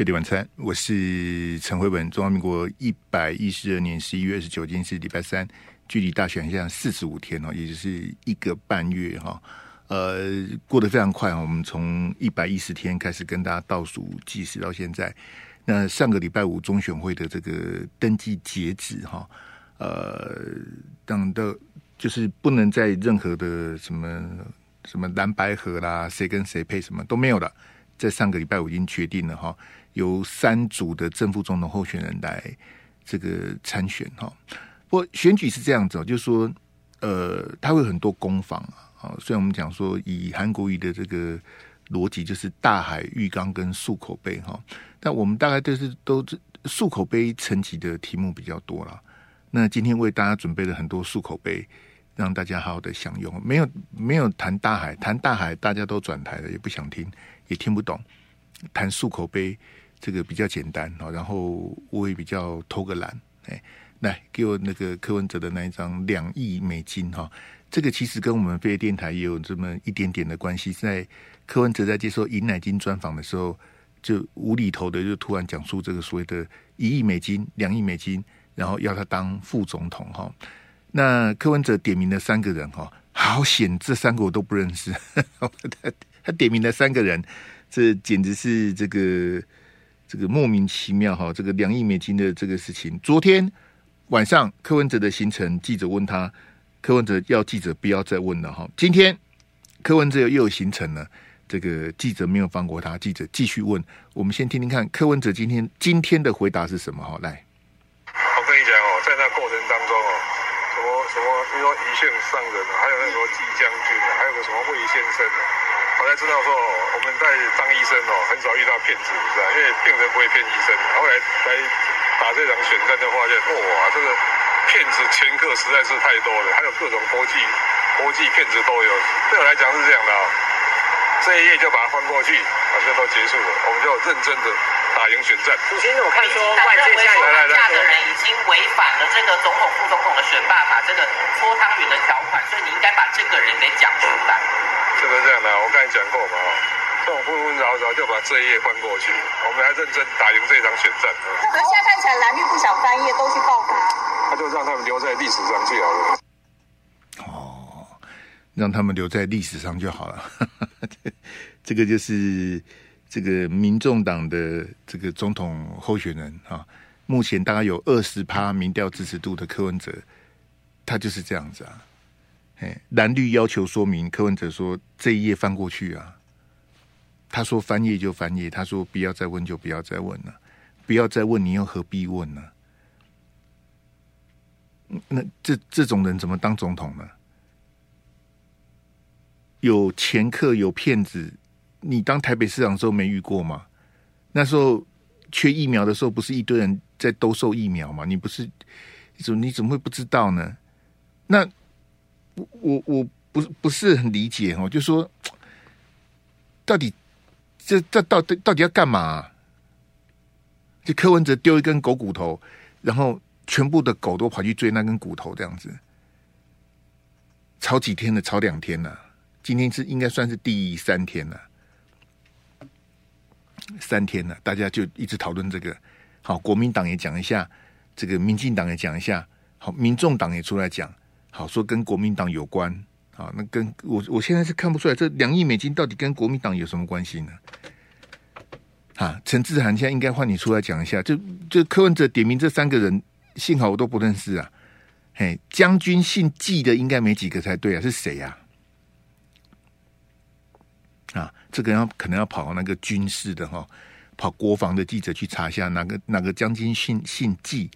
费力晚餐，我是陈慧文。中华民国一百一十二年十一月二十九日是礼拜三，距离大选现在四十五天哦，也就是一个半月哈。呃，过得非常快，我们从一百一十天开始跟大家倒数计时到现在。那上个礼拜五中选会的这个登记截止哈，呃，等的，就是不能在任何的什么什么蓝白合啦，谁跟谁配什么都没有了，在上个礼拜五已经决定了哈。由三组的正副总统候选人来这个参选哈，不过选举是这样子，就是说，呃，他会很多攻防啊。虽然我们讲说以韩国语的这个逻辑，就是大海、浴缸跟漱口杯哈，但我们大概都是都漱口杯层级的题目比较多了。那今天为大家准备了很多漱口杯，让大家好好的享用。没有没有谈大海，谈大海大家都转台了，也不想听，也听不懂。谈漱口杯。这个比较简单，然后我也比较偷个懒，哎，来给我那个柯文哲的那一张两亿美金哈，这个其实跟我们飞碟电台也有这么一点点的关系。在柯文哲在接受尹乃金专访的时候，就无厘头的就突然讲出这个所谓的一亿美金、两亿美金，然后要他当副总统哈。那柯文哲点名了三个人哈，好险这三个我都不认识，他 他点名了三个人，这简直是这个。这个莫名其妙哈，这个两亿美金的这个事情，昨天晚上柯文哲的行程，记者问他，柯文哲要记者不要再问了哈。今天柯文哲又有行程了，这个记者没有放过他，记者继续问。我们先听听看柯文哲今天今天的回答是什么哈？来，我跟你讲哦，在那过程当中哦，什么什么，比如说宜宪上人啊，还有那个什么季将军，还有个什么魏先生。我才知道说，我们在当医生哦，很少遇到骗子，你知道，因为病人不会骗医生。后来来打这场选战就发现，哇，这个骗子前客实在是太多了，还有各种国际国际骗子都有。对我来讲是这样的啊，这一页就把它翻过去，好像都结束了，我们就认真的打赢选战。主席，我看说外界下有架的人已经违反了这个总统副总统的选罢法这个搓汤圆的条款，所以你应该把这个人给讲出来。是不是这样的？我刚才讲过嘛，这种纷纷扰扰就把这一页翻过去，我们还认真打赢这场选战。可是现在看起来蓝绿不想翻页，都去报他，那就让他们留在历史上就好了。哦，让他们留在历史上就好了。这个就是这个民众党的这个总统候选人啊，目前大概有二十趴民调支持度的柯文哲，他就是这样子啊。哎蓝绿要求说明，柯文哲说这一页翻过去啊。他说翻页就翻页，他说不要再问就不要再问了，不要再问你又何必问呢？那这这种人怎么当总统呢？有前客有骗子，你当台北市长的时候没遇过吗？那时候缺疫苗的时候，不是一堆人在兜售疫苗吗？你不是怎你怎么会不知道呢？那。我我不不是很理解哦，就说到底这这到底到底要干嘛？就柯文哲丢一根狗骨头，然后全部的狗都跑去追那根骨头，这样子吵几天了，吵两天了，今天是应该算是第三天了，三天了，大家就一直讨论这个。好，国民党也讲一下，这个民进党也讲一下，好，民众党也出来讲。好说跟国民党有关啊，那跟我我现在是看不出来，这两亿美金到底跟国民党有什么关系呢？啊，陈志涵现在应该换你出来讲一下，就就柯文哲点名这三个人，幸好我都不认识啊。嘿，将军姓季的应该没几个才对啊，是谁呀？啊？啊，这个要可能要跑那个军事的哈，跑国防的记者去查一下，哪个哪个将军姓姓季。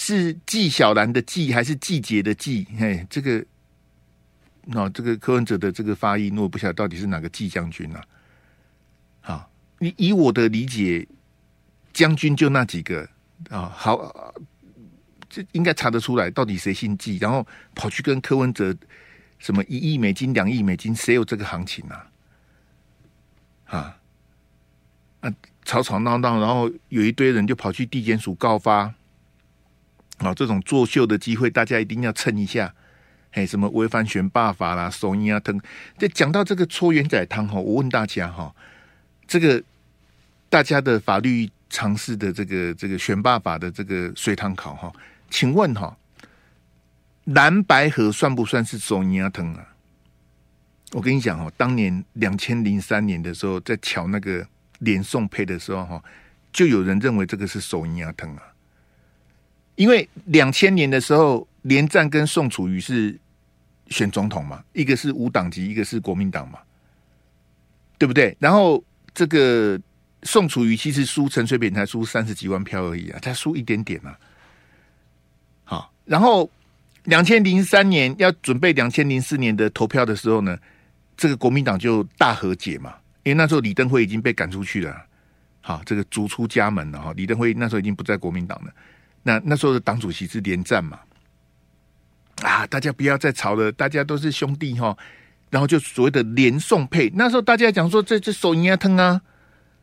是纪晓岚的纪还是季节的季？嘿，这个，那、哦、这个柯文哲的这个发音，我不晓得到底是哪个季将军啊？好，你以我的理解，将军就那几个啊、好，这应该查得出来，到底谁姓季？然后跑去跟柯文哲什么一亿美金、两亿美金，谁有这个行情啊？啊啊，吵吵闹闹，然后有一堆人就跑去地检署告发。啊，这种作秀的机会，大家一定要蹭一下。嘿，什么违反选罢法啦、手音啊等。这讲到这个搓圆仔汤哈，我问大家哈，这个大家的法律常识的这个这个选罢法的这个随堂考哈，请问哈，蓝白河算不算是手尼亚藤啊？我跟你讲哦，当年两千零三年的时候，在乔那个连宋配的时候哈，就有人认为这个是手尼亚藤啊，因为两千年的时候，连战跟宋楚瑜是选总统嘛，一个是无党籍，一个是国民党嘛，对不对？然后这个宋楚瑜其实输陈水扁才输三十几万票而已啊，才输一点点啊。好，然后两千零三年要准备两千零四年的投票的时候呢，这个国民党就大和解嘛，因为那时候李登辉已经被赶出去了，好，这个逐出家门了哈。李登辉那时候已经不在国民党了，那那时候的党主席是连战嘛，啊，大家不要再吵了，大家都是兄弟哈。然后就所谓的连宋配，那时候大家讲说这这手应该疼啊，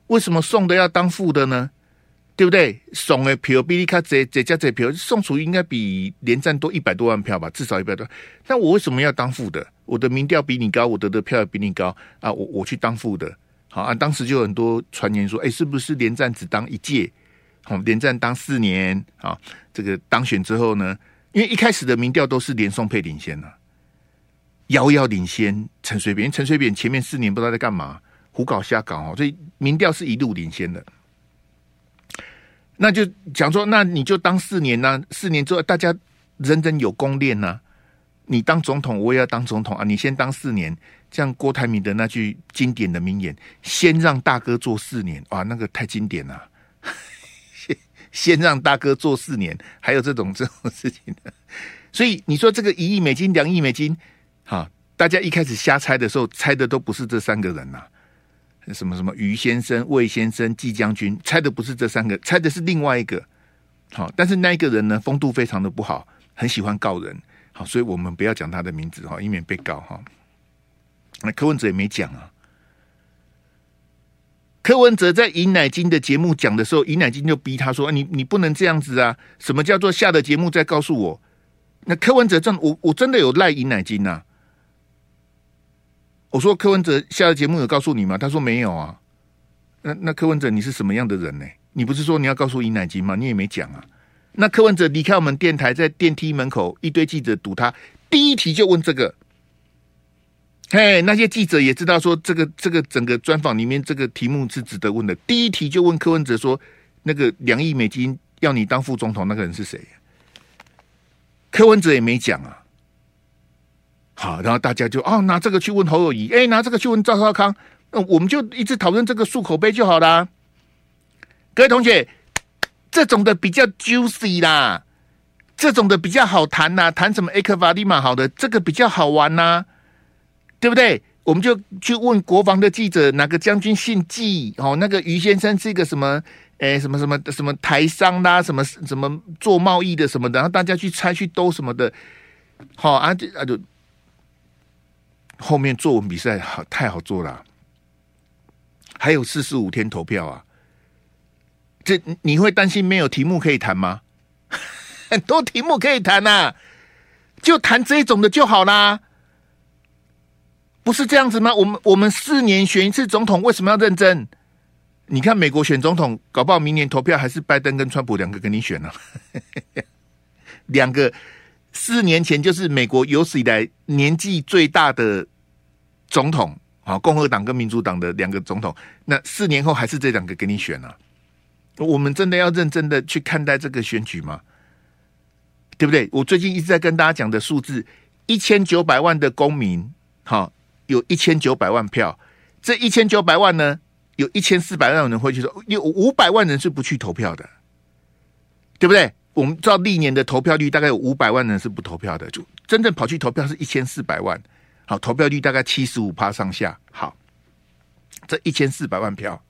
为什么宋的要当副的呢？对不对？宋的票比你卡这这加这票，宋楚瑜应该比连战多一百多万票吧，至少一百多。那我为什么要当副的？我的民调比你高，我得的票也比你高啊！我我去当副的，好啊！当时就有很多传言说，哎，是不是连战只当一届？连战当四年啊？这个当选之后呢？因为一开始的民调都是连宋配领先啊，遥遥领先陈水扁。陈水扁前面四年不知道在干嘛，胡搞瞎搞哦，所以民调是一路领先的。那就讲说，那你就当四年呢、四年之后，大家人人有功练呢。你当总统，我也要当总统啊！你先当四年，像郭台铭的那句经典的名言：“先让大哥做四年。”哇，那个太经典了。先让大哥做四年，还有这种这种事情的。所以你说这个一亿美金、两亿美金，哈，大家一开始瞎猜的时候，猜的都不是这三个人呐。什么什么于先生、魏先生、季将军，猜的不是这三个，猜的是另外一个。好，但是那一个人呢，风度非常的不好，很喜欢告人。好，所以我们不要讲他的名字哈，以免被告哈。那柯文哲也没讲啊。柯文哲在尹乃金的节目讲的时候，尹乃金就逼他说：“你你不能这样子啊！什么叫做下的节目再告诉我？”那柯文哲真我我真的有赖尹乃金呐。我说柯文哲下的节目有告诉你吗？他说没有啊。那那柯文哲你是什么样的人呢？你不是说你要告诉尹乃金吗？你也没讲啊。那柯文哲离开我们电台，在电梯门口一堆记者堵他，第一题就问这个。嘿，那些记者也知道说这个这个整个专访里面这个题目是值得问的。第一题就问柯文哲说，那个两亿美金要你当副总统那个人是谁？柯文哲也没讲啊。好，然后大家就哦拿这个去问侯友谊，哎拿这个去问赵少康，那我们就一直讨论这个漱口杯就好啦。各位同学，这种的比较 juicy 啦，这种的比较好谈呐，谈什么埃克法利马好的，这个比较好玩呐，对不对？我们就去问国防的记者，哪个将军姓季？哦，那个于先生是一个什么？哎，什么什么什么台商啦，什么什么做贸易的什么的，然后大家去猜去兜什么的，好啊就啊就。后面作文比赛好太好做了，啊，还有四十五天投票啊！这你会担心没有题目可以谈吗？很多题目可以谈呐，啊，就谈这种的就好啦。不是这样子吗？我们我们四年选一次总统，为什么要认真？你看美国选总统，搞不好明年投票还是拜登跟川普两个给你选呢，两个。四年前就是美国有史以来年纪最大的总统啊，共和党跟民主党的两个总统。那四年后还是这两个给你选啊？我们真的要认真的去看待这个选举吗？对不对？我最近一直在跟大家讲的数字，一千九百万的公民，好，有一千九百万票。这一千九百万呢，有一千四百万人会去说，有五百万人是不去投票的，对不对？我们知道历年的投票率大概有五百万人是不投票的，就真正跑去投票是一千四百万，好，投票率大概七十五趴上下。好，这一千四百万票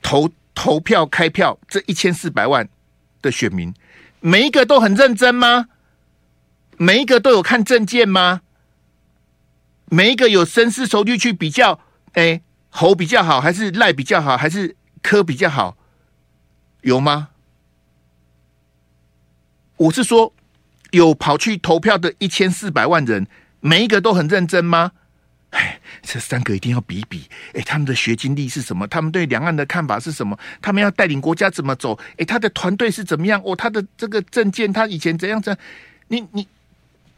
投投票开票，这一千四百万的选民，每一个都很认真吗？每一个都有看证件吗？每一个有深思熟虑去比较，哎，猴比较好，还是赖比较好，还是科比较好？有吗？我是说，有跑去投票的一千四百万人，每一个都很认真吗？哎，这三个一定要比比。哎，他们的学经历是什么？他们对两岸的看法是什么？他们要带领国家怎么走？哎，他的团队是怎么样？哦，他的这个政见，他以前怎样怎样？你你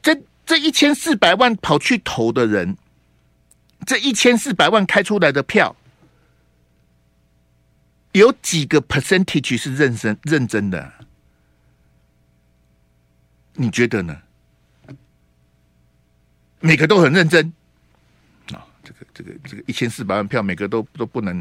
这这一千四百万跑去投的人，这一千四百万开出来的票，有几个 percentage 是认真认真的？你觉得呢？每个都很认真啊！这个、这个、这个一千四百万票，每个都都不能，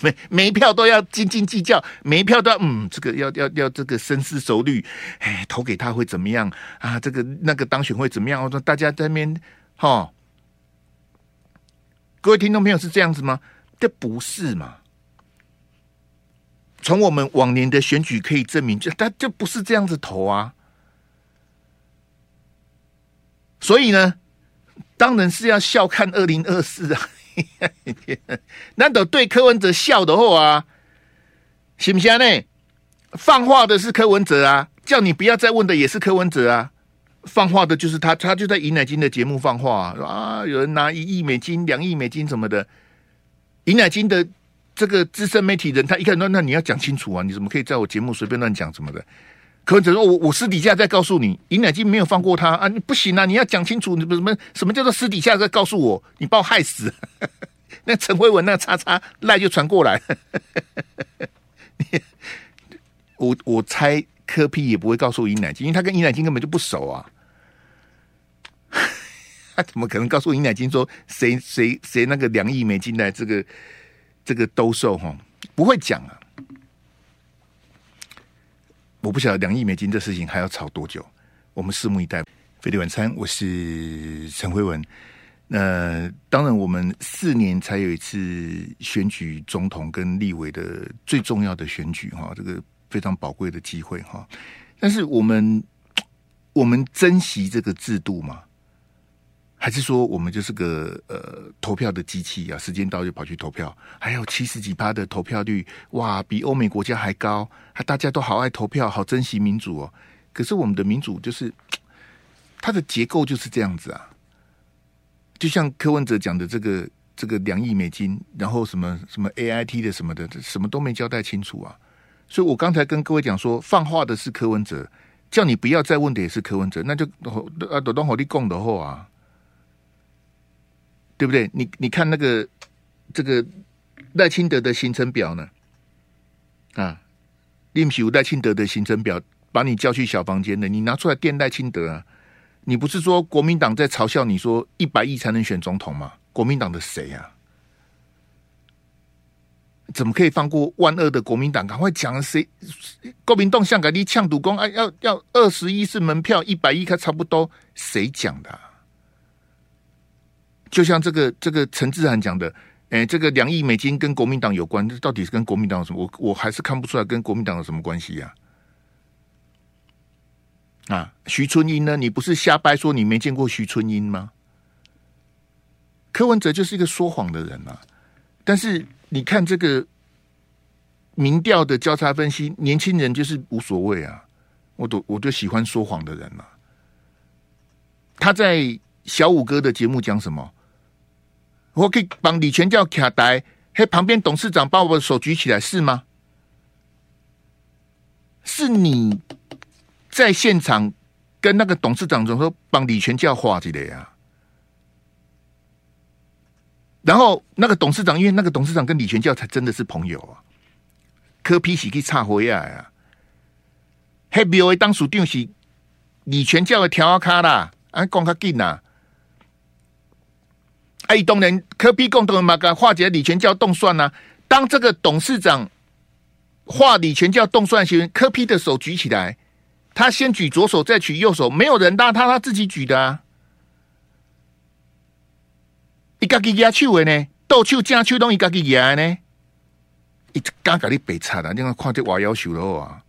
每每一票都要斤斤计较，每一票都要嗯，这个要要要这个深思熟虑，哎，投给他会怎么样啊？这个那个当选会怎么样？我说大家在那边哈、各位听众朋友是这样子吗？这不是嘛？从我们往年的选举可以证明，就他就不是这样子投啊。所以呢，当然是要笑看二零二四啊！难道对柯文哲笑的话啊？行不行呢？放话的是柯文哲啊，叫你不要再问的也是柯文哲啊。放话的就是他，他就在尹乃金的节目放话啊，啊有人拿一亿美金、两亿美金什么的。尹乃金的这个资深媒体人，他一看那那你要讲清楚啊！你怎么可以在我节目随便乱讲什么的？柯文哲说：“我我私底下再告诉你，尹乃金没有放过他啊！你不行啊！你要讲清楚，你什么什么叫做私底下再告诉我？你把我害死！那陈慧文那叉叉赖就传过来，我我猜柯 P 也不会告诉尹乃金，因为他跟尹乃金根本就不熟啊！他怎么可能告诉尹乃金说谁谁谁那个两亿美金的这个这个兜售哈？不会讲啊！”我不晓得两亿美金这事情还要炒多久，我们拭目以待。飞利晚餐，我是陈辉文。那、当然，我们四年才有一次选举总统跟立委的最重要的选举哈，这个非常宝贵的机会哈。但是我们我们珍惜这个制度嘛？还是说我们就是个呃投票的机器啊？时间到就跑去投票，还有七十几趴的投票率，哇，比欧美国家还高，还大家都好爱投票，好珍惜民主哦。可是我们的民主就是它的结构就是这样子啊，就像柯文哲讲的这个这个两亿美金，然后什么什么 AIT 的什么的，什么都没交代清楚啊。所以我刚才跟各位讲说，放话的是柯文哲，叫你不要再问的也是柯文哲，那就啊，都当好你供的货啊。对不对？你你看那个这个赖清德的行程表呢？啊，另有赖清德的行程表，把你叫去小房间的，你拿出来电赖清德啊？你不是说国民党在嘲笑你说一百亿才能选总统吗？国民党的谁啊？怎么可以放过万恶的国民党？赶快讲谁？国民党想给你抢独工啊？要要二十亿是门票，一百亿还差不多，谁讲的啊？就像这个这个陈志涵讲的，哎，这个两亿美金跟国民党有关，这到底是跟国民党有什么？我我还是看不出来跟国民党有什么关系呀？啊，徐春英呢？你不是瞎掰说你没见过徐春英吗？柯文哲就是一个说谎的人啊！但是你看这个民调的交叉分析，年轻人就是无所谓啊！我都我就喜欢说谎的人嘛。他在小五哥的节目讲什么？我可以帮李全教卡台，嘿，旁边董事长把我的手举起来，是吗？是你在现场跟那个董事长总说帮李全教画起来呀？然后那个董事长，因为那个董事长跟李全教才真的是朋友啊，柯 P 是去插回来啊，嘿，比为当属定是李全教的调卡啦，啊，讲较紧呐。哎，当然，柯 P 共同人嘛，给化解李全教动算呐、啊。当这个董事长画李全教动算时，科比的手举起来，他先举左手，再举右手，没有人拉他，他自己举的啊。一个给压手的呢，倒手正手都一个给压呢。一刚刚你白差了，你看看这娃要求的话，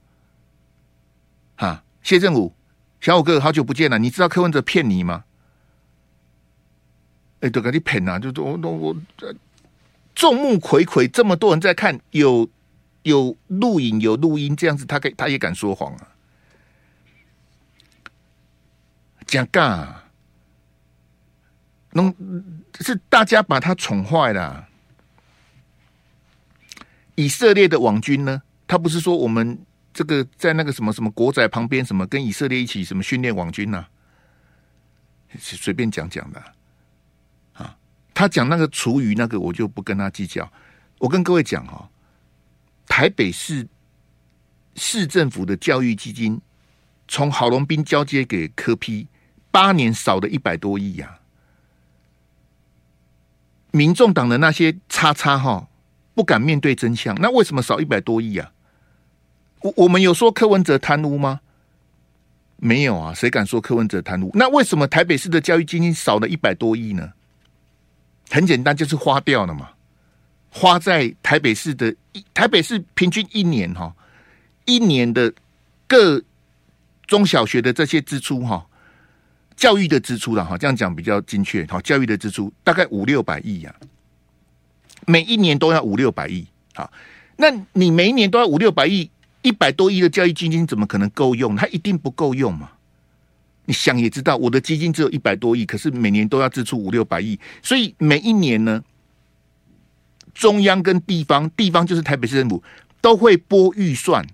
哈，谢振武，小五哥，好久不见了，你知道柯文哲骗你吗？哎，都给你骗啊！就我我我，众目睽睽，这么多人在看，有有录影有录音，这样子他可以他也敢说谎啊？讲干，弄是大家把他宠坏了。以色列的网军呢，他不是说我们这个在那个什么什么国宅旁边，什么跟以色列一起什么训练网军呢？随便讲讲的啊。他讲那个厨余那个，我就不跟他计较。我跟各位讲哈，台北市市政府的教育基金从郝龙斌交接给柯 P，八年少了一百多亿呀。民众党的那些叉叉哈。不敢面对真相，那为什么少一百多亿啊？我我们有说柯文哲贪污吗？没有啊，谁敢说柯文哲贪污？那为什么台北市的教育基金少了一百多亿呢？很简单，就是花掉了嘛，花在台北市的一，台北市平均一年哈，一年的各中小学的这些支出哈，教育的支出了哈，这样讲比较精确，好，教育的支出大概五六百亿呀。每一年都要五六百亿，好，那你每一年都要五六百亿，一百多亿的教育基金怎么可能够用？它一定不够用嘛？你想也知道，我的基金只有一百多亿，可是每年都要支出五六百亿，所以每一年呢，中央跟地方，地方就是台北市政府，都会拨预算，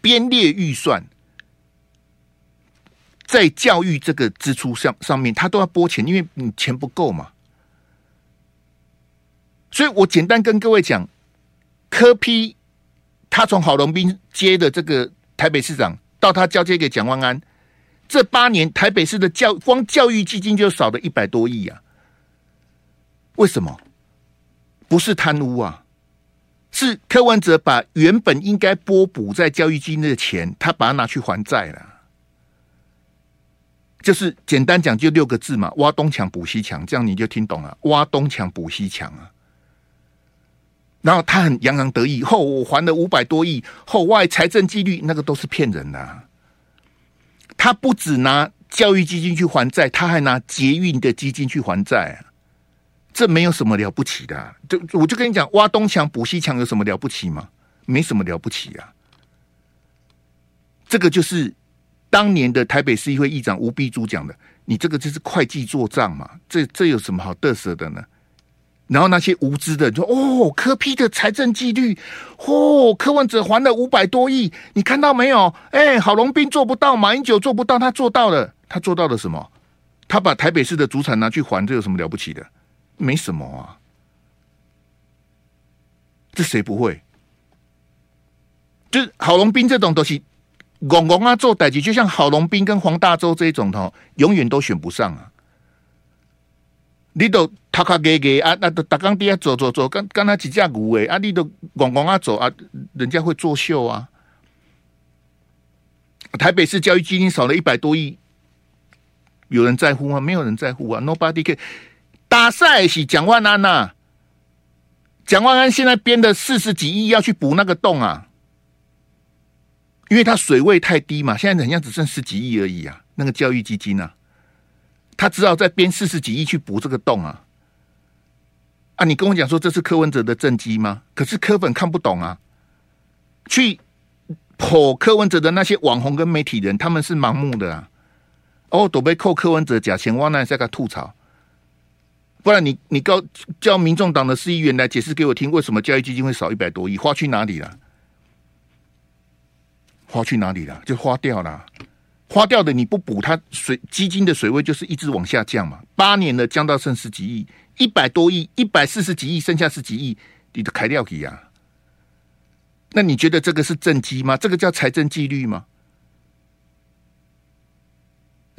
编列预算，在教育这个支出上上面，他都要拨钱，因为你钱不够嘛。所以我简单跟各位讲，柯批他从郝龙斌接的这个台北市长，到他交接给蒋万安，这八年台北市的教光教育基金就少了一百多亿啊！为什么？不是贪污啊，是柯文哲把原本应该拨补在教育基金的钱，他把它拿去还债了。就是简单讲，就六个字嘛：挖东墙补西墙，这样你就听懂了。挖东墙补西墙啊！然后他很洋洋得意，后我还了五百多亿，后外财政纪律那个都是骗人的啊。他不只拿教育基金去还债，他还拿捷运的基金去还债啊，这没有什么了不起的啊。就我就跟你讲，挖东墙补西墙有什么了不起吗？没什么了不起啊。这个就是当年的台北市议会议长吴碧珠讲的，你这个就是会计做账嘛，这这有什么好得瑟的呢？然后那些无知的说：“哦，柯 P 的财政纪律，哦，柯文哲还了五百多亿，你看到没有？哎，郝龙斌做不到，马英九做不到，他做到了。他做到了什么？他把台北市的主产拿去还，这有什么了不起的？没什么啊。这谁不会？就是郝龙斌这种东西，公公啊做代级，就像郝龙斌跟黄大洲这一种的，永远都选不上啊。”你都他卡给给啊，那都大工底下走走走，跟跟他几架股诶啊，你都咣咣啊走啊，人家会作秀啊。台北市教育基金少了一百多亿，有人在乎吗？没有人在乎啊，Nobody care。打赛是蒋万安呐、啊，蒋万安现在编的四十几亿要去补那个洞啊，因为他水位太低嘛，现在好像只剩十几亿而已啊，那个教育基金啊。他只好再编四十几亿去补这个洞啊！啊，你跟我讲说这是柯文哲的政绩吗？可是柯粉看不懂啊！去捧柯文哲的那些网红跟媒体人，他们是盲目的啊！哦，都被扣柯文哲假钱汪那在给他吐槽，不然你你告叫民众党的市议员来解释给我听，为什么教育基金会少一百多亿？花去哪里了？花去哪里了？就花掉了。花掉的你不补，它水基金的水位就是一直往下降嘛。八年了，降到剩十几亿，一百多亿，一百四十几亿，剩下十几亿，你都开掉给呀？那你觉得这个是政绩吗？这个叫财政纪律吗？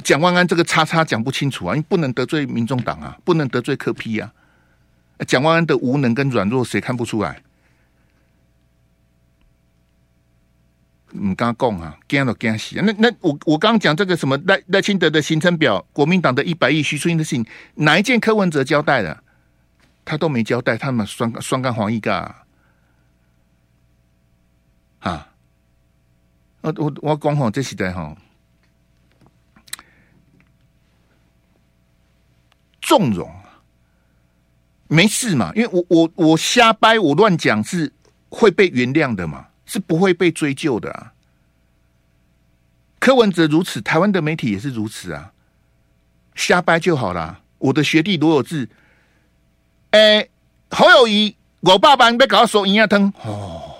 蒋万安这个叉叉讲不清楚啊，你不能得罪民众党啊，不能得罪柯 P 啊。蒋万安的无能跟软弱，谁看不出来？唔敢讲啊，惊都惊死！那那我我刚刚讲这个什么赖赖清德的行程表，国民党的一百亿，徐春英的信，哪一件柯文哲交代的？他都没交代，他们双双干黄一个啊！啊我我我讲吼，这时代吼，纵容没事嘛？因为我我我瞎掰，我乱讲是会被原谅的嘛？是不会被追究的啊！柯文哲如此，台湾的媒体也是如此啊！瞎掰就好了，我的学弟罗有志，哎、欸，侯友谊，我爸爸要搞收银牙疼哦。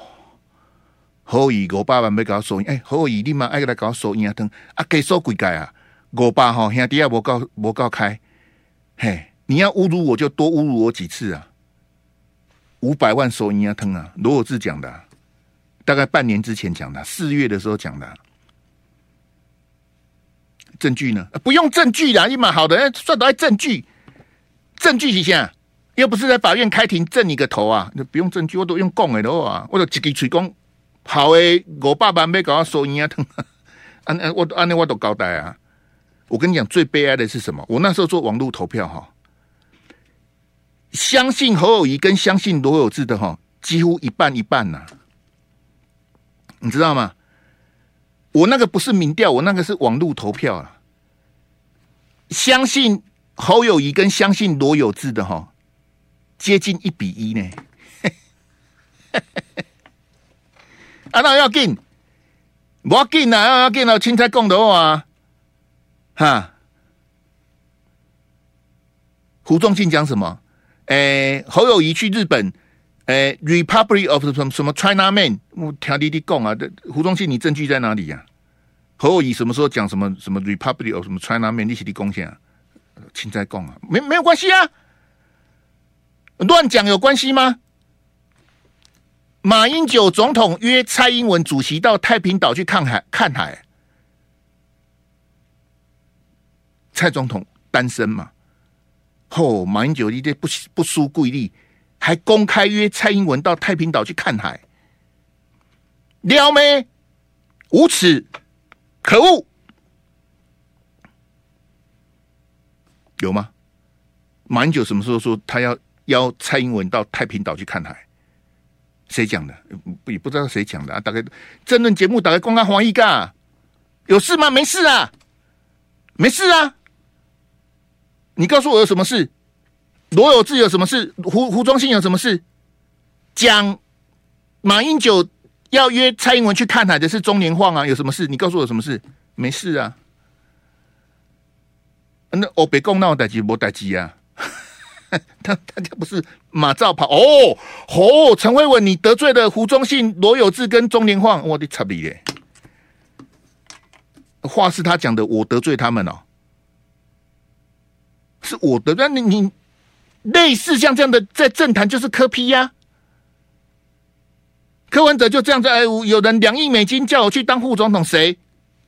侯友谊，我爸爸要搞收，哎、欸，侯友宜，你妈爱来搞收银牙疼啊？给收几盖啊？我爸哈兄弟也无告无告开，嘿，你要侮辱我就多侮辱我几次啊！五百万收银牙疼啊，罗有志讲的、大概半年之前讲的，四月的时候讲的。证据呢？不用证据啦，一码好的，算得来证据。证据一下，又不是在法院开庭证你个头啊！那不用证据，我都用讲的话，我都一句嘴讲好诶，我爸爸没搞到收营养汤，安安我安那我都交代啊！我跟你讲，最悲哀的是什么？我那时候做网络投票哈，相信侯友谊跟相信罗有志的哈，几乎一半一半呐、啊，你知道吗？我那个不是民调，我那个是网络投票啊。相信侯友宜跟相信罗有志的哈，接近一比一呢。啊，那要进，我要紧啊，要紧啊，青菜共的话，哈。胡忠信讲什么？诶、欸，侯友宜去日本，诶、欸、，Republic of 什么什么 China Man，我听弟弟讲啊，胡忠信，你证据在哪里呀、啊？侯友宜什么时候讲什么什么 Republic of 什么 China Man，你是你贡献啊？青菜讲啊，没没有关系啊，乱讲有关系吗？马英九总统约蔡英文主席到太平岛去看海，看海。蔡总统单身嘛？哦，马英九一点不不输贵力，还公开约蔡英文到太平岛去看海，撩妹，无耻，可恶，有吗？马英九什么时候说他要邀蔡英文到太平岛去看海？谁讲的？也不知道谁讲的啊！大概政论节目，大概公开黄一个，有事吗？没事啊，没事啊。你告诉我有什么事？罗有志有什么事？胡胡忠信有什么事？讲马英九要约蔡英文去看海的是中年晃啊？有什么事？你告诉我什么事？没事啊。那我别讲那我代志无代志啊。他他家不是马照跑哦哦，陈慧文，你得罪了胡忠信、罗有志跟中年晃，我的擦你耶！话是他讲的，我得罪他们哦，是我得罪你你类似像这样的，在政坛就是柯批呀、柯文哲就这样子。哎，有人两亿美金叫我去当副总统，谁？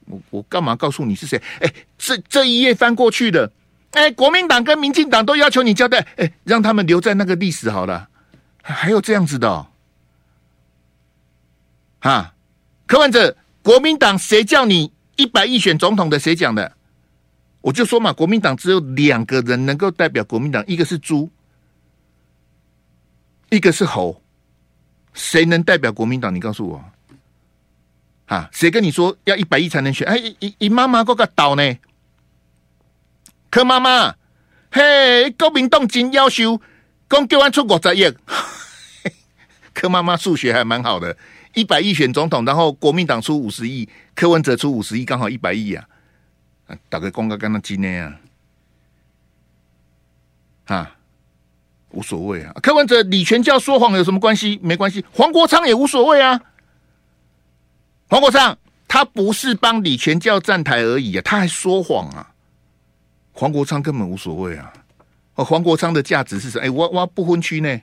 我我干嘛告诉你是谁？哎，这这一页翻过去的。哎，国民党跟民进党都要求你交代，哎，让他们留在那个历史好了。还有这样子的哦，哈，柯文哲，国民党谁叫你一百亿选总统的？谁讲的？我就说嘛，国民党只有两个人能够代表国民党，一个是猪，一个是猴，谁能代表国民党？你告诉我，哈，谁跟你说要一百亿才能选？哎，一一妈妈嗰个岛呢？柯妈妈，嘿，国民党真要求，讲叫我出五十亿。柯妈妈数学还蛮好的，一百亿选总统，然后国民党出五十亿，柯文哲出五十亿，刚好一百亿啊！大概公告刚刚几年啊？哈，无所谓啊。柯文哲李全教说谎有什么关系？没关系。黄国昌也无所谓啊。黄国昌他不是帮李全教站台而已啊，他还说谎啊。黄国昌根本无所谓啊！哦，黄国昌的价值是什么？哎，我我不分区呢，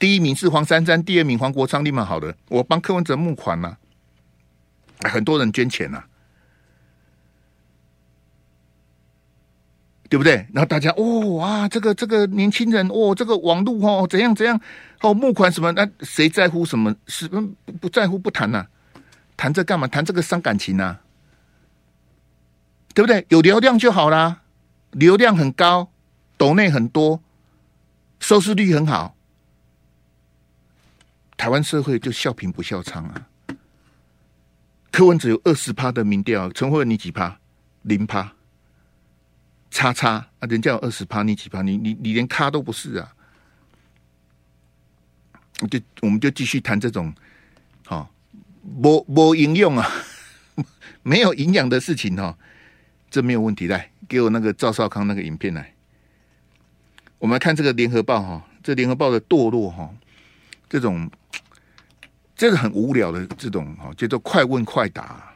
第一名是黄珊珊，第二名黄国昌，立马好的，我帮柯文哲募款呐、啊，很多人捐钱呐、啊，对不对？然后大家哦哇，这个这个年轻人哦，这个网络哦怎样怎样哦募款什么？那谁在乎什么？是不不在乎不谈呐、啊？谈这干嘛？谈这个伤感情呐、啊？对不对？有流量就好啦。流量很高，抖内很多，收视率很好，台湾社会就笑贫不笑娼啊。柯文哲有二十趴的民调，陈慧文你几趴？零趴，叉叉啊！人家有二十趴，你几趴？你你你连咖都不是啊！就我们就继续谈这种，好、哦，没没营用啊，没有营养的事情、哦。这没有问题，来给我那个赵少康那个影片来。我们来看这个联合报哈，这联合报的堕落哈，这种这个很无聊的这种哈，叫做快问快答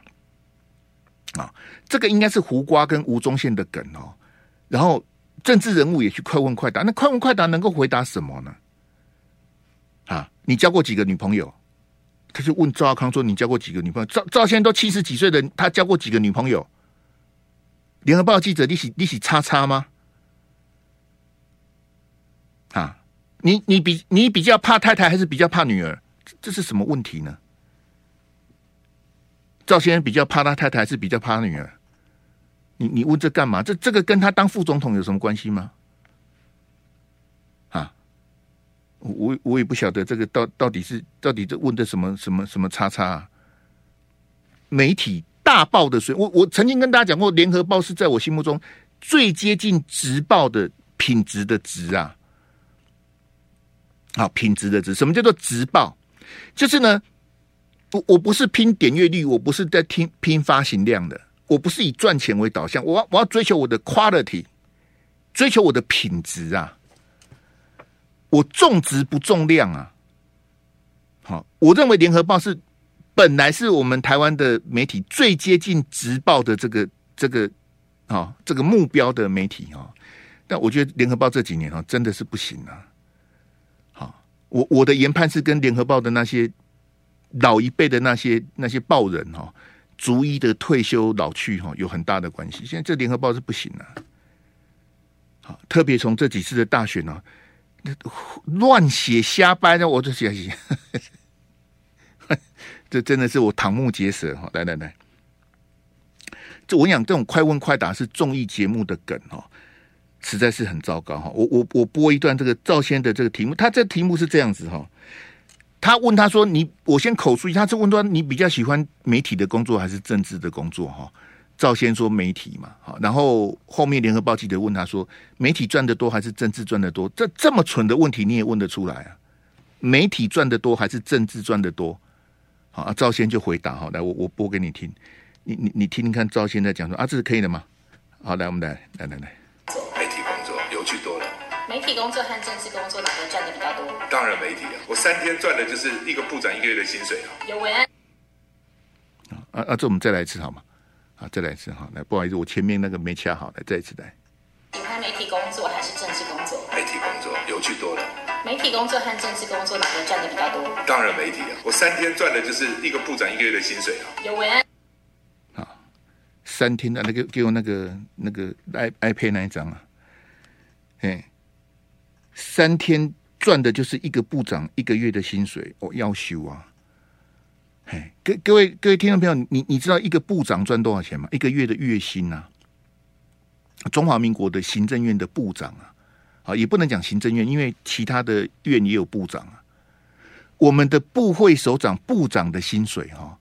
啊，这个应该是胡瓜跟吴宗宪的梗哦。然后政治人物也去快问快答，那快问快答能够回答什么呢？啊，你交过几个女朋友？他就问赵康说：“你交过几个女朋友？”赵赵先生都七十几岁的，他交过几个女朋友？联合报记者，你喜你喜叉叉吗？啊，你你比你比较怕太太还是比较怕女儿？这是什么问题呢？赵先生比较怕他太太还是比较怕女儿？你你问这干嘛？这这个跟他当副总统有什么关系吗？啊，我我也不晓得这个到到底是到底这问的什么什么什么叉叉啊？媒体大报的水，我我曾经跟大家讲过，联合报是在我心目中最接近直报的品质的职啊。好，品质的质，什么叫做直报？就是呢，我我不是拼点阅率，我不是在听拼发行量的，我不是以赚钱为导向，我要我要追求我的 quality，追求我的品质啊，我重质不重量啊。好，我认为联合报是本来是我们台湾的媒体最接近直报的这个这个啊这个目标的媒体啊，但我觉得联合报这几年啊真的是不行啊。我我的研判是跟联合报的那些老一辈的那些那些报人哈，逐一的退休老去哈，有很大的关系。现在这联合报是不行了，好，特别从这几次的大选呢，乱写瞎掰的，我就写写，这真的是我瞠目结舌哈！来来来，这我讲这种快问快答是综艺节目的梗哈。实在是很糟糕哈！我我我播一段这个赵先的这个题目，他这题目是这样子哈。他问他说：“你我先口述一下，他是问说你比较喜欢媒体的工作还是政治的工作？”哈，赵先说媒体嘛，好，然后后面联合报记者问他说：“媒体赚得多还是政治赚得多？”这这么蠢的问题你也问得出来啊？媒体赚得多还是政治赚得多？好，赵先就回答哈，来我我播给你听，你你你听听看赵先在讲说啊，这是可以的吗？好，来我们来来来来。媒体工作和政治工作哪个赚的比较多？当然媒体啊，我三天赚的就是一个部长一个月的薪水啊。有文案。啊啊，这我们再来一次好吗？啊，再来一次哈，来，不好意思，我前面那个没掐好，来再一次来。喜欢媒体工作还是政治工作？媒体工作有趣多了。媒体工作和政治工作哪个赚的比较多？当然媒体啊，我三天赚的就是一个部长一个月的薪水啊。有文案。好，三天的那个给我那个那个 i iPad 那一张啊，嘿。三天赚的就是一个部长一个月的薪水，哦，要修啊！嘿，各各位各位听众朋友，你你知道一个部长赚多少钱吗？一个月的月薪啊！中华民国的行政院的部长啊，啊，也不能讲行政院，因为其他的院也有部长啊。我们的部会首长、部长的薪水哈，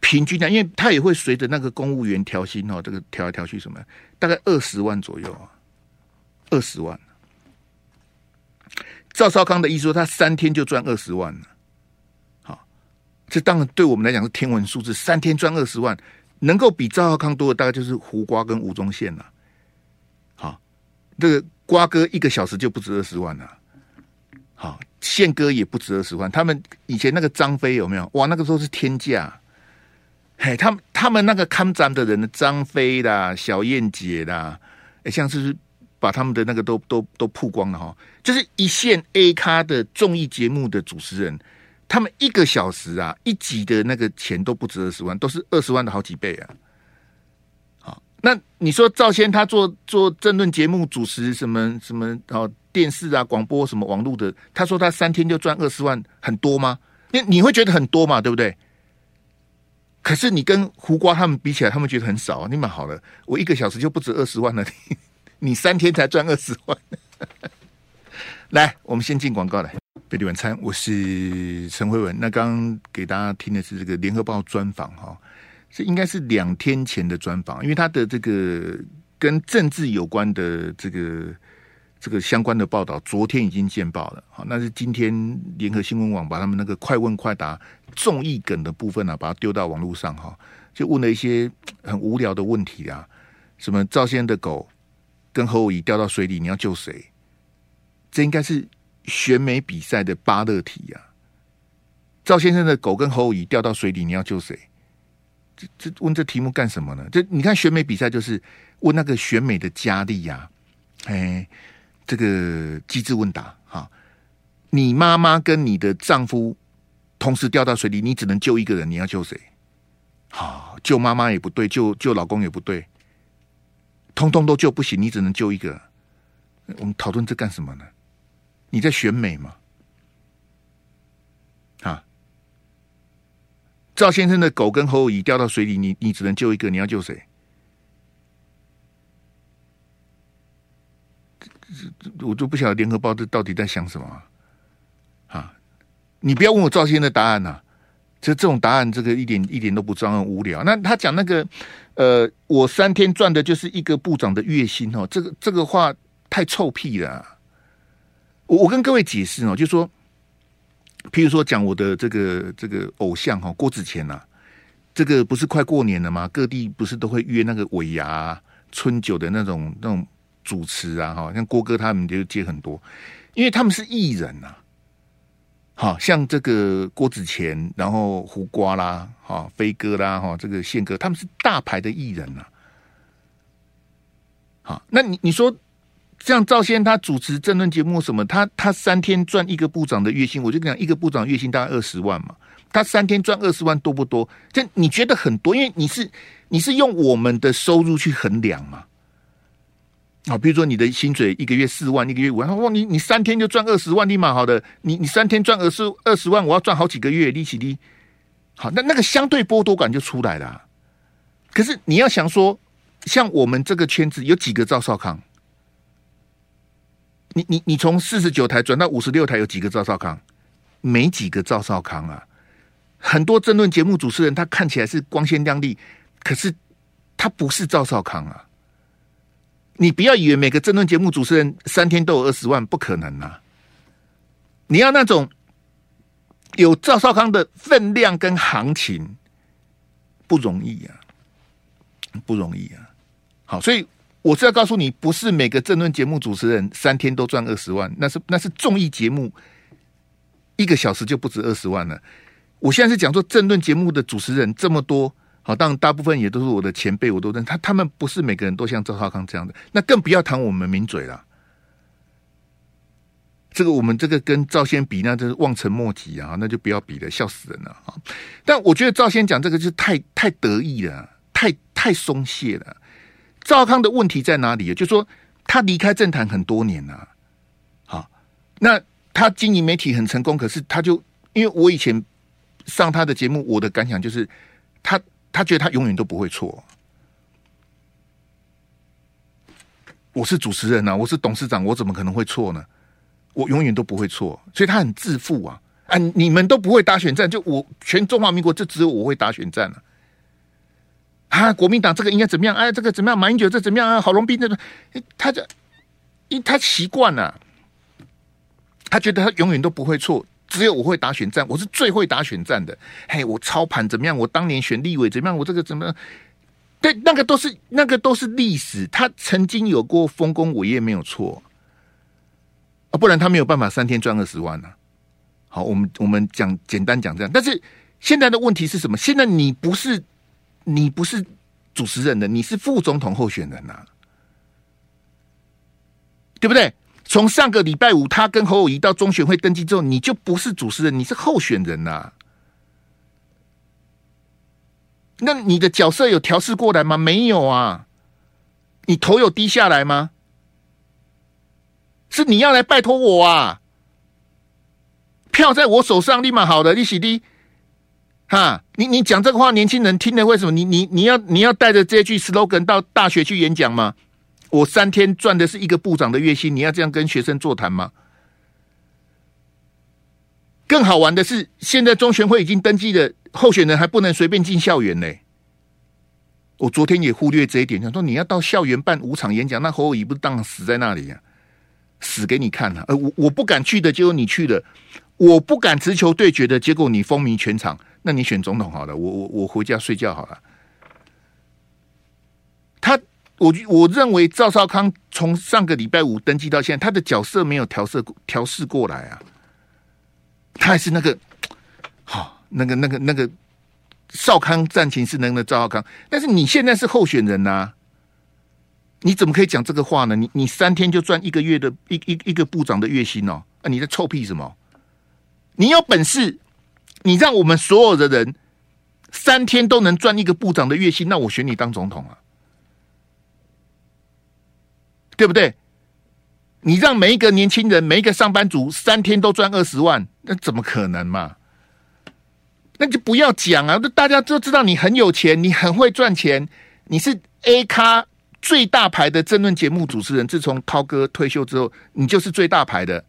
平均的，因为他也会随着那个公务员调薪哦，这个调来调去什么，大概二十万左右啊，二十万。赵少康的意思说，他三天就赚二十万了。好，这当然对我们来讲是天文数字。三天赚二十万，能够比赵少康多的大概就是胡瓜跟吴宗宪了。好，这个瓜哥一个小时就不止二十万了。好，宪哥也不止二十万。他们以前那个张飞有没有？哇，那个时候是天价。嘿，他们他们那个看展的人的张飞啦、小燕姐啦，哎，像是。把他们的那个都都都曝光了哈，就是一线 A 咖的综艺节目的主持人，他们一个小时啊一集的那个钱都不止二十万，都是二十万的好几倍啊。好，那你说赵先他做做政论节目主持什么什么哦电视啊广播什么网络的，他说他三天就赚二十万，很多吗？你你会觉得很多嘛，对不对？可是你跟胡瓜他们比起来，他们觉得很少。你们好了，我一个小时就不止二十万了。你三天才赚二十万，来，我们先进广告来。贝蒂晚餐，我是陈慧文。那刚给大家听的是这个联合报专访哈，这应该是两天前的专访，因为他的这个跟政治有关的这个这个相关的报道，昨天已经见报了。好，那是今天联合新闻网把他们那个快问快答综艺梗的部分呢、啊，把它丢到网络上哈，就问了一些很无聊的问题啊，什么赵先生的狗。跟侯友宜掉到水里，你要救谁？这应该是选美比赛的芭乐题呀、赵先生的狗跟侯友宜掉到水里，你要救谁？这这问这题目干什么呢？这你看选美比赛就是问那个选美的佳丽呀，哎，这个机智问答哈，你妈妈跟你的丈夫同时掉到水里，你只能救一个人，你要救谁？好，救妈妈也不对，救救老公也不对，通通都救不行，你只能救一个。我们讨论这干什么呢？你在选美吗？啊？赵先生的狗跟侯友宜掉到水里，你你只能救一个，你要救谁？我就不晓得联合报这到底在想什么啊？你不要问我赵先生的答案呐、这这种答案，这个一点一点都不重要，无聊。那他讲那个，呃，我三天赚的就是一个部长的月薪哦，这个这个话太臭屁了、我我跟各位解释哦，就说，譬如说讲我的这个这个偶像哈郭子乾呐、啊，这个不是快过年了吗？各地不是都会约那个尾牙春酒的那种那种主持啊哈，像郭哥他们就接很多，因为他们是艺人呐、好像这个郭子乾，然后胡瓜啦，哈飞哥啦，哈这个宪哥，他们是大牌的艺人呐、啊，好，那你你说。像赵先他主持政论节目什么，他他三天赚一个部长的月薪，我就跟你讲一个部长月薪大概二十万嘛，他三天赚二十万多不多？这你觉得很多？因为你是你是用我们的收入去衡量嘛？啊，比如说你的薪水一个月四万，一个月五万，哇，你你三天就赚二十万，你蛮好的。你你三天赚二十二十万，我要赚好几个月利息的。好，那那个相对剥夺感就出来了。可是你要想说，像我们这个圈子有几个赵少康？你你你从四十九台转到五十六台，有几个赵少康？没几个赵少康啊！很多争论节目主持人，他看起来是光鲜亮丽，可是他不是赵少康啊！你不要以为每个政论节目主持人三天都有二十万，不可能啊！你要那种有赵少康的分量跟行情，不容易啊，不容易啊！好，所以。我是要告诉你，不是每个政论节目主持人三天都赚二十万，那是那是综艺节目，一个小时就不止二十万了。我现在是讲说政论节目的主持人这么多，好，当然大部分也都是我的前辈，我都认他，他们不是每个人都像赵少康这样的，那更不要谈我们名嘴了。这个我们这个跟赵先比，那真是望尘莫及啊，那就不要比了，笑死人了啊！但我觉得赵先讲这个就太太得意了，太太松懈了。赵康的问题在哪里？就是说他离开政坛很多年了，好，那他经营媒体很成功，可是他就因为我以前上他的节目，我的感想就是他他觉得他永远都不会错。我是主持人呐，我是董事长，我怎么可能会错呢？我永远都不会错，所以他很自负啊！啊，你们都不会打选战，就我全中华民国就只有我会打选战了。啊，国民党这个应该怎么样？哎，这个怎么样？马英九这怎么样啊？郝龙斌这个，他这，因他习惯了，他觉得他永远都不会错，只有我会打选战，我是最会打选战的。嘿，我操盘怎么样？我当年选立委怎么样？我这个怎么样？对，那个都是那个都是历史，他曾经有过丰功伟业，没有错啊，不然他没有办法三天赚二十万呢、啊。好，我们我们讲简单讲这样，但是现在的问题是什么？现在你不是。你不是主持人的，你是副总统候选人呐、啊，对不对？从上个礼拜五他跟侯友宜到中选会登记之后，你就不是主持人，你是候选人呐、那你的角色有调试过来吗？没有啊。你头有低下来吗？是你要来拜托我啊？票在我手上，立马好的，利息低。哈，你你讲这个话，年轻人听了为什么？你你你要你要带着这句 slogan 到大学去演讲吗？我三天赚的是一个部长的月薪，你要这样跟学生座谈吗？更好玩的是，现在中选会已经登记的候选人还不能随便进校园呢。我昨天也忽略这一点，想说你要到校园办五场演讲，那侯友宜不是当死在那里呀、啊？死给你看啊！呃，我我不敢去的，结果你去了；我不敢直球对决的，结果你风靡全场。那你选总统好了，我我我回家睡觉好了。我我认为赵少康从上个礼拜五登记到现在，他的角色没有调色调试过来啊，他还是那个好、那个那个那个少康战情是能的赵少康，但是你现在是候选人呐、你怎么可以讲这个话呢？你你三天就赚一个月的一一一个部长的月薪哦，啊，你在臭屁什么？你有本事，你让我们所有的人三天都能赚一个部长的月薪，那我选你当总统啊！对不对？你让每一个年轻人、每一个上班族三天都赚二十万，那怎么可能嘛？那就不要讲啊！大家都知道你很有钱，你很会赚钱，你是 A 咖最大牌的政论节目主持人。自从涛哥退休之后，你就是最大牌的。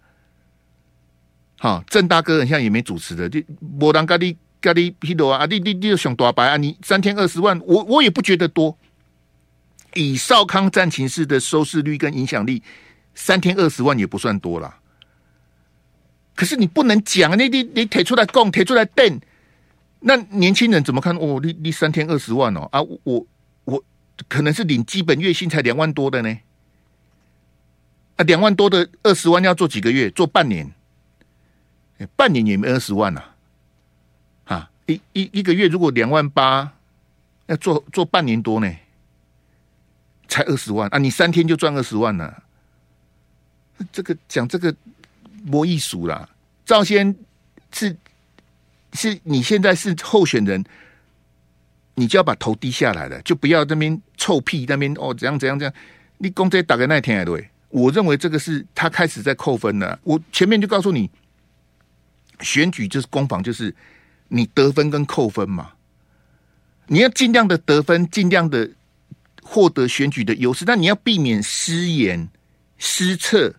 好，郑大哥好像也没主持的，就无人咖喱咖喱披罗啊！你你你就想大牌啊！你三天二十万，我我也不觉得多。以少康战情室的收视率跟影响力，三天二十万也不算多了。可是你不能讲，你你你提出来供，提出来垫，那年轻人怎么看？哦，你你三天二十万哦啊，我我可能是领基本月薪才两万多的呢。啊，两万多的二十万要做几个月？做半年？半年也没二十万呐。啊，一一一个月如果两万八，要做做半年多呢。才二十万啊！你三天就赚二十万了，这个讲这个没艺术啦。赵先是是你现在是候选人，你就要把头低下来了，就不要那边臭屁那边哦，怎样怎样怎样。你公这打个那天来对，我认为这个是他开始在扣分了。我前面就告诉你，选举就是攻防，就是你得分跟扣分嘛。你要尽量的得分，尽量的。获得选举的优势，但你要避免失言、失策。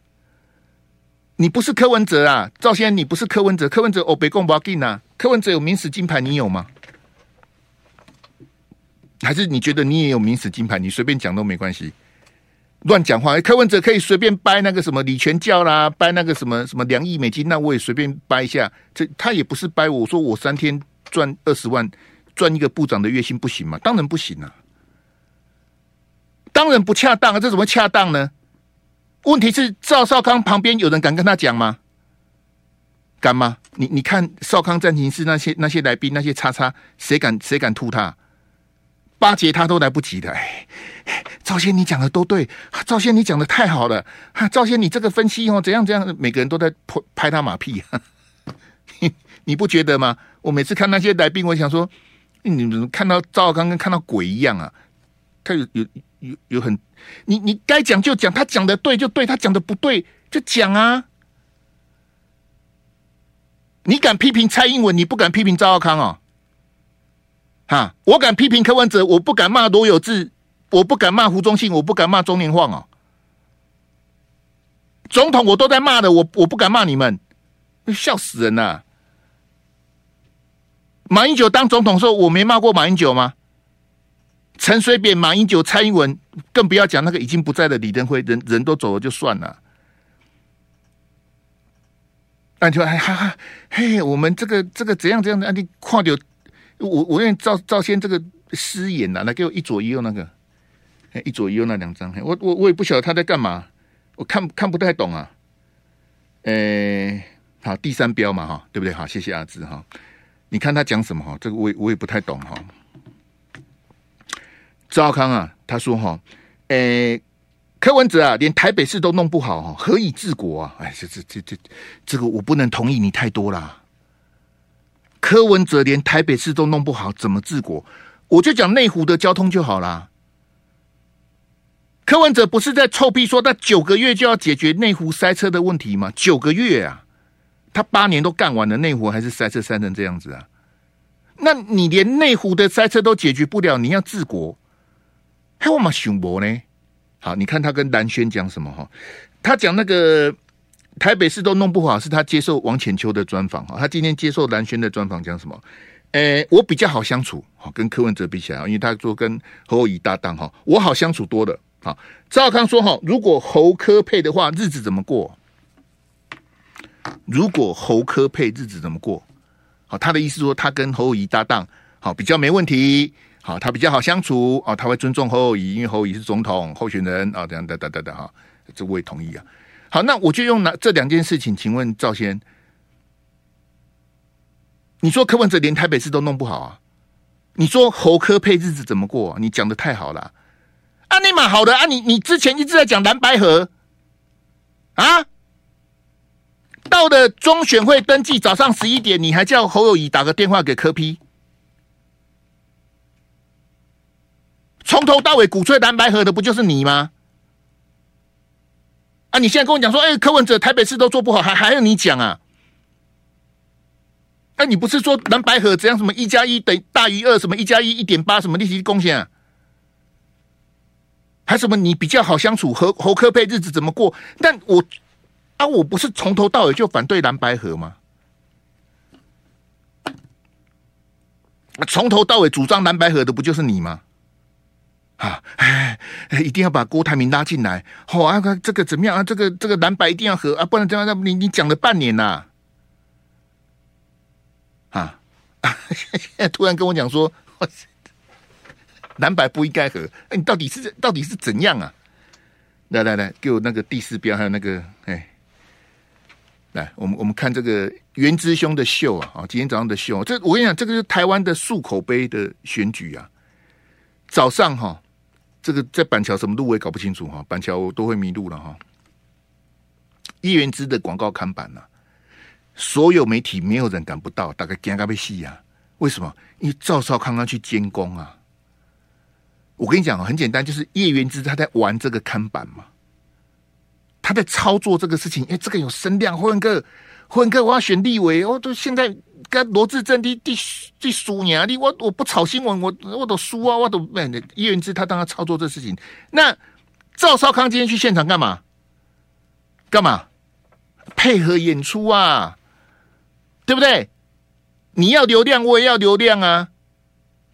你不是柯文哲啊，赵先生，你不是柯文哲。柯文哲哦，北贡不要紧啊。柯文哲有明史金牌，你有吗？还是你觉得你也有明史金牌？你随便讲都没关系，乱讲话。柯文哲可以随便掰那个什么李全教啦，掰那个什么什么两亿美金，那我也随便掰一下。这他也不是掰我，我说我三天赚二十万，赚一个部长的月薪不行吗？当然不行啊。当然不恰当啊！这怎么恰当呢？问题是赵少康旁边有人敢跟他讲吗？敢吗？你你看少康战情室那些那些来宾那些叉叉，谁敢谁敢吐他？巴结他都来不及的。哎，赵先你讲的都对，赵先你讲的太好了。哈赵先你这个分析哦，怎样怎样，每个人都在拍拍他马屁，你不觉得吗？我每次看那些来宾，我想说，你们看到赵少康跟看到鬼一样啊！他有有。有有很，你你该讲就讲，他讲的对就对，他讲的不对就讲啊。你敢批评蔡英文，你不敢批评赵少康哦。哈，我敢批评柯文哲，我不敢骂罗有志，我不敢骂胡忠信，我不敢骂钟年晃哦。总统我都在骂的，我我不敢骂你们，笑死人呐！马英九当总统的时候，我没骂过马英九吗？陈水扁、马英九、蔡英文，更不要讲那个已经不在的李登辉，人人都走了就算了。那就还哈哈，嘿，我们这个这个怎样怎样的？你跨掉我，我愿意赵赵先这个失言呐，来给我一左一右那个，一左一右那两张，我我我也不晓得他在干嘛，我看看不太懂啊。诶，好，第三标嘛哈，对不对？好，谢谢阿志哈。你看他讲什么哈？这个我也我也不太懂哈。赵康啊，他说哈，诶、柯文哲啊，连台北市都弄不好哈，何以治国啊？哎，这这这这，这个我不能同意你太多啦。柯文哲连台北市都弄不好，怎么治国？我就讲内湖的交通就好啦。柯文哲不是在臭屁说他九个月就要解决内湖塞车的问题吗？九个月啊，他八年都干完了，内湖还是塞车塞成这样子啊？那你连内湖的塞车都解决不了，你要治国？还我嘛想博呢？好，你看他跟蓝轩讲什么哈？他讲那个台北市都弄不好，是他接受王浅秋的专访哈。他今天接受蓝轩的专访讲什么？诶，我比较好相处，好跟柯文哲比起来，因为他说跟侯友宜搭档哈，我好相处多了。好，赵康说哈，如果侯柯配的话，日子怎么过？如果侯柯配，日子怎么过？好，他的意思说他跟侯友宜搭档，好比较没问题。好，他比较好相处啊，他会尊重侯友宜，因为侯友宜是总统候选人啊，等等等等等哈，这我也同意啊。好，那我就用那这两件事情，请问赵先，你说柯文哲连台北市都弄不好啊？你说侯科配日子怎么过啊？你讲的太好了，啊，你蛮好的啊，你你之前一直在讲蓝白合啊，到了中选会登记早上十一点，你还叫侯友宜打个电话给柯批。从头到尾鼓吹蓝白合的不就是你吗？啊！你现在跟我讲说，哎，柯文哲台北市都做不好，还还要你讲啊？哎，你不是说蓝白合怎样？什么一加一等大于二？什么一加一一点八？什么利息贡献啊？还什么你比较好相处？和侯柯配日子怎么过？但我啊，我不是从头到尾就反对蓝白合吗？从头到尾主张蓝白合的不就是你吗？啊，哎，一定要把郭台铭拉进来，好啊，这个怎么样啊？这个这个蓝白一定要合啊，不然这样，那你你讲了半年呐，啊，突然跟我讲说，蓝白不应该合，哎，你到底是到底是怎样啊？来来来，给我那个第四标，还有那个，哎，来，我们我们看这个元之兄的秀啊，啊，今天早上的秀，这我跟你讲，这个是台湾的漱口杯的选举啊，早上哈。这个在板桥什么路我也搞不清楚哈，板桥我都会迷路了哈。叶元之的广告看板呐，所有媒体没有人赶不到，大概惊个被戏呀？为什么？因为赵少康要去监工啊。我跟你讲啊，很简单，就是叶元之他在玩这个看板嘛，他在操作这个事情。哎，这个有声量，霍文哥，霍文哥，我要选立委，哦都现在。跟罗志正的第第输年啊！你我我不炒新闻，我我都输啊！我都没叶元之他当他操作这事情。那赵少康今天去现场干嘛？干嘛？配合演出啊，对不对？你要流量，我也要流量啊！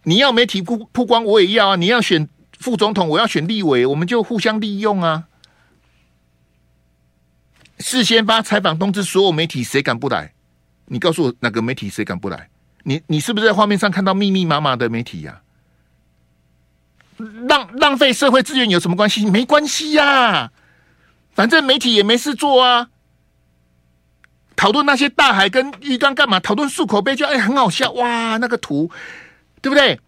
你要媒体曝曝光，我也要啊！你要选副总统，我要选立委，我们就互相利用啊！事先发采访通知，所有媒体谁敢不来？你告诉我哪个媒体谁敢不来？你你是不是在画面上看到密密麻麻的媒体呀、浪浪费社会资源有什么关系？没关系呀、反正媒体也没事做啊。讨论那些大海跟鱼缸干嘛？讨论漱口杯就哎很好笑哇，那个图对不对？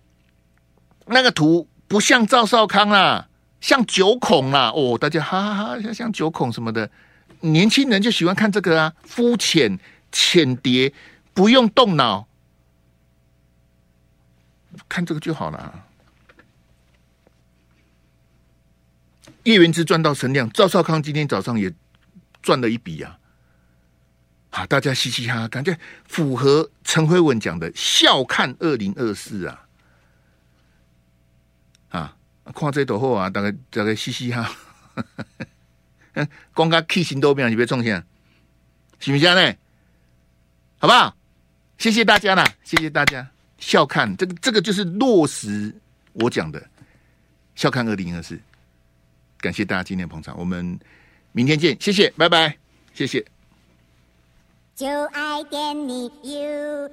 那个图不像赵少康啦，像九孔啦哦，大家哈哈哈像像九孔什么的，年轻人就喜欢看这个啊，肤浅。浅碟不用动脑，看这个就好了。叶元之赚到声量，赵少康今天早上也赚了一笔呀、啊。啊，大家嘻嘻哈哈，感觉符合陈辉文讲的“笑看二零二四”啊。啊，看这朵货啊，大概大概嘻嘻哈哈。嗯，光个气心都变，你别冲线，行不行呢？好不好？谢谢大家啦，谢谢大家。笑看这个，这个就是落实我讲的。笑看二零二四，感谢大家今天捧场，我们明天见，谢谢，拜拜，谢谢。就爱点你 U。